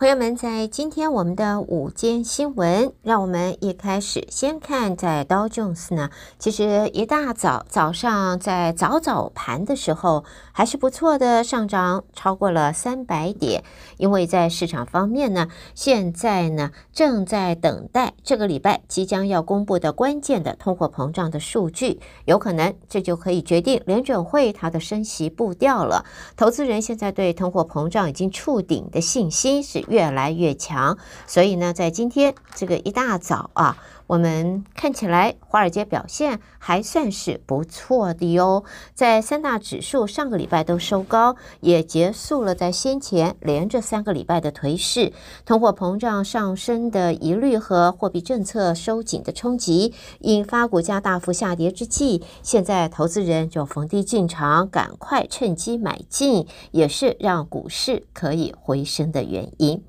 朋友们，在今天我们的午间新闻，让我们一开始先看在道琼斯呢，其实一大早早上在早早盘的时候还是不错的，上涨超过了三百点，因为在市场方面呢，现在呢正在等待这个礼拜即将要公布的关键的通货膨胀的数据，有可能这就可以决定联准会它的升息步调了。投资人现在对通货膨胀已经触顶的信心是越来越强，所以呢，在今天这个一大早啊。我们看起来，华尔街表现还算是不错的哟。在三大指数上个礼拜都收高，也结束了在先前连着三个礼拜的颓势。通货膨胀上升的疑虑和货币政策收紧的冲击，引发股价大幅下跌之际，现在投资人就逢低进场，赶快趁机买进，也是让股市可以回升的原因。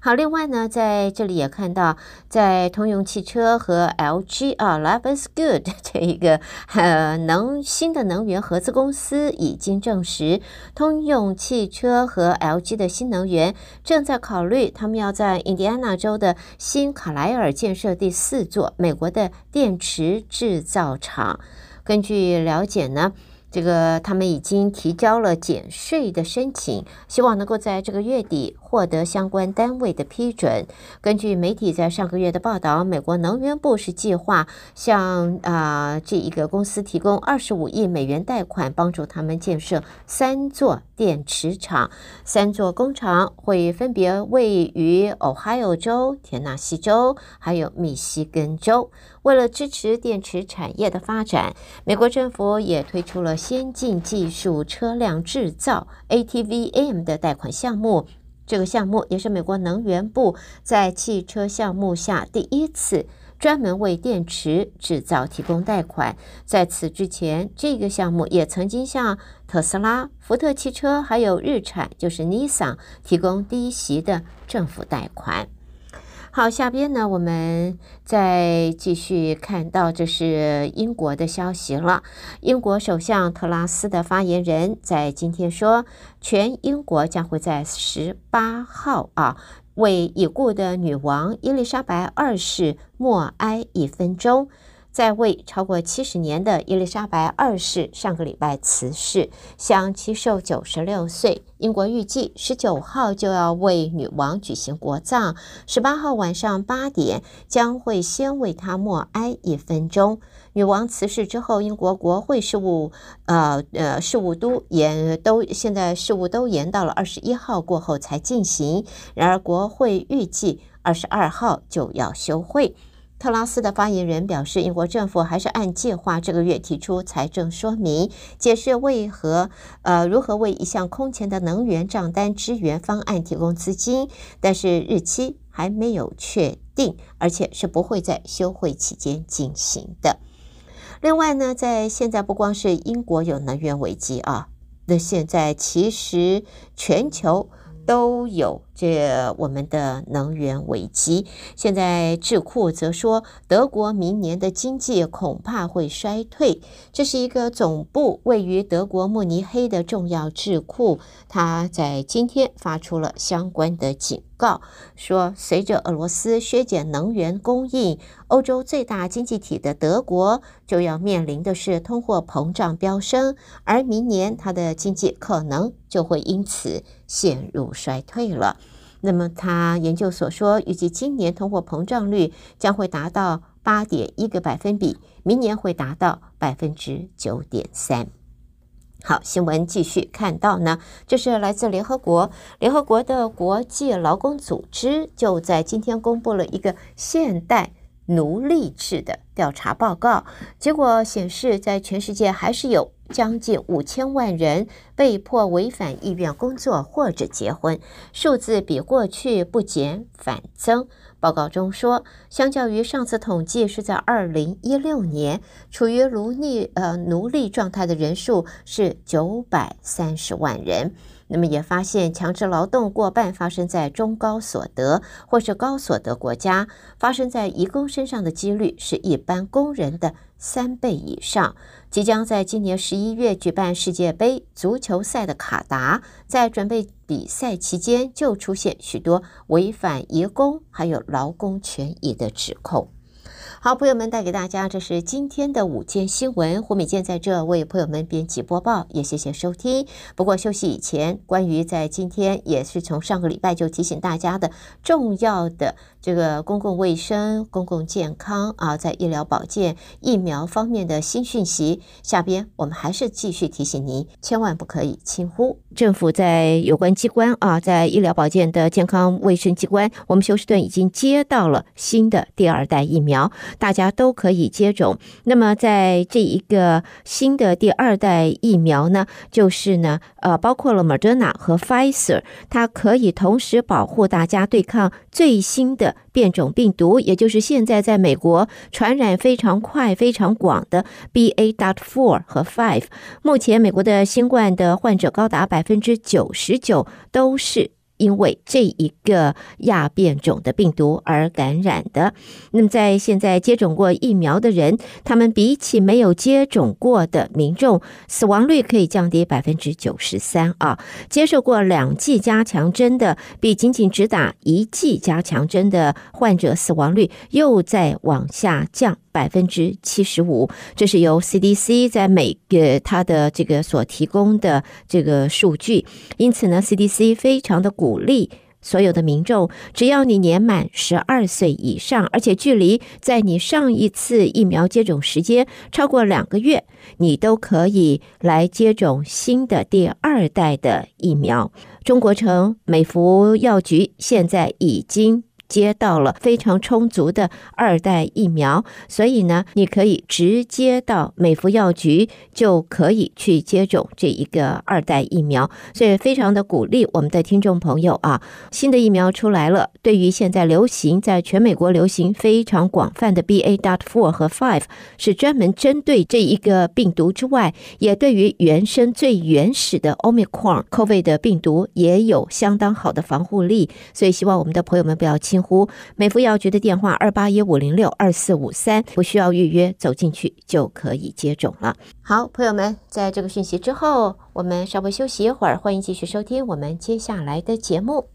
好，另外呢，在这里也看到，在通用汽车和 LG 啊，Life is Good 这一个呃能新的能源合资公司已经证实，通用汽车和 LG 的新能源正在考虑，他们要在印第安纳州的新卡莱尔建设第四座美国的电池制造厂。根据了解呢。这个他们已经提交了减税的申请，希望能够在这个月底获得相关单位的批准。根据媒体在上个月的报道，美国能源部是计划向啊、这一个公司提供二十五亿美元贷款，帮助他们建设三座电池厂。三座工厂会分别位于 Ohio 州、田纳西州还有密西根州。为了支持电池产业的发展，美国政府也推出了先进技术车辆制造 （ATVM） 的贷款项目。这个项目也是美国能源部在汽车项目下第一次专门为电池制造提供贷款。在此之前，这个项目也曾经向特斯拉、福特汽车还有日产（就是 Nissan） 提供低息的政府贷款。好，下边呢，我们再继续看到，这是英国的消息了。英国首相特拉斯的发言人在今天说，全英国将会在十八号啊，为已故的女王伊丽莎白二世默哀一分钟。在位超过七十年的伊丽莎白二世上个礼拜辞世，享耆寿九十六岁。英国预计十九号就要为女王举行国葬，十八号晚上八点将会先为她默哀一分钟。女王辞世之后，英国国会事务呃呃事务都延都现在事务都延到了二十一号过后才进行。然而，国会预计二十二号就要休会。特拉斯的发言人表示，英国政府还是按计划这个月提出财政说明，解释为何呃如何为一项空前的能源账单支援方案提供资金，但是日期还没有确定，而且是不会在休会期间进行的。另外呢，在现在不光是英国有能源危机啊，那现在其实全球都有。这我们的能源危机，现在智库则说，德国明年的经济恐怕会衰退。这是一个总部位于德国慕尼黑的重要智库，它在今天发出了相关的警告，说随着俄罗斯削减能源供应，欧洲最大经济体的德国就要面临的是通货膨胀飙升，而明年它的经济可能就会因此陷入衰退了。那么，他研究所说，预计今年通货膨胀率将会达到八点一个百分比，明年会达到百分之九点三。好，新闻继续看到呢，这是来自联合国，联合国的国际劳工组织就在今天公布了一个现代奴隶制的调查报告，结果显示，在全世界还是有。将近五千万人被迫违反意愿工作或者结婚，数字比过去不减反增。报告中说，相较于上次统计是在二零一六年，处于奴隶呃奴隶状态的人数是九百三十万人。那么也发现，强制劳动过半发生在中高所得或是高所得国家，发生在移工身上的几率是一般工人的三倍以上。即将在今年十一月举办世界杯足球赛的卡达，在准备比赛期间就出现许多违反移工还有劳工权益的指控。好，朋友们带给大家，这是今天的午间新闻。胡美健在这为朋友们编辑播报，也谢谢收听。不过休息以前，关于在今天也是从上个礼拜就提醒大家的重要的这个公共卫生、公共健康啊，在医疗保健、疫苗方面的新讯息，下边我们还是继续提醒您，千万不可以轻忽。政府在有关机关啊，在医疗保健的健康卫生机关，我们休斯顿已经接到了新的第二代疫苗。大家都可以接种。那么，在这一个新的第二代疫苗呢，就是呢，呃，包括了 Moderna 和 Pfizer，它可以同时保护大家对抗最新的变种病毒，也就是现在在美国传染非常快、非常广的 B A. dot four 和 Five。目前，美国的新冠的患者高达百分之九十九都是。因为这一个亚变种的病毒而感染的，那么在现在接种过疫苗的人，他们比起没有接种过的民众，死亡率可以降低百分之九十三啊。接受过两剂加强针的，比仅仅只打一剂加强针的患者死亡率又在往下降。百分之七十五，这是由 CDC 在每个它的这个所提供的这个数据。因此呢，CDC 非常的鼓鼓励所有的民众，只要你年满十二岁以上，而且距离在你上一次疫苗接种时间超过两个月，你都可以来接种新的第二代的疫苗。中国城美孚药局现在已经。接到了非常充足的二代疫苗，所以呢，你可以直接到美服药局就可以去接种这一个二代疫苗，所以非常的鼓励我们的听众朋友啊，新的疫苗出来了。对于现在流行在全美国流行非常广泛的 B A dot four 和 Five，是专门针对这一个病毒之外，也对于原生最原始的 Omicron COVID 的病毒也有相当好的防护力，所以希望我们的朋友们不要轻湖美孚药局的电话二八一五零六二四五三，不需要预约，走进去就可以接种了。好，朋友们，在这个讯息之后，我们稍微休息一会儿，欢迎继续收听我们接下来的节目。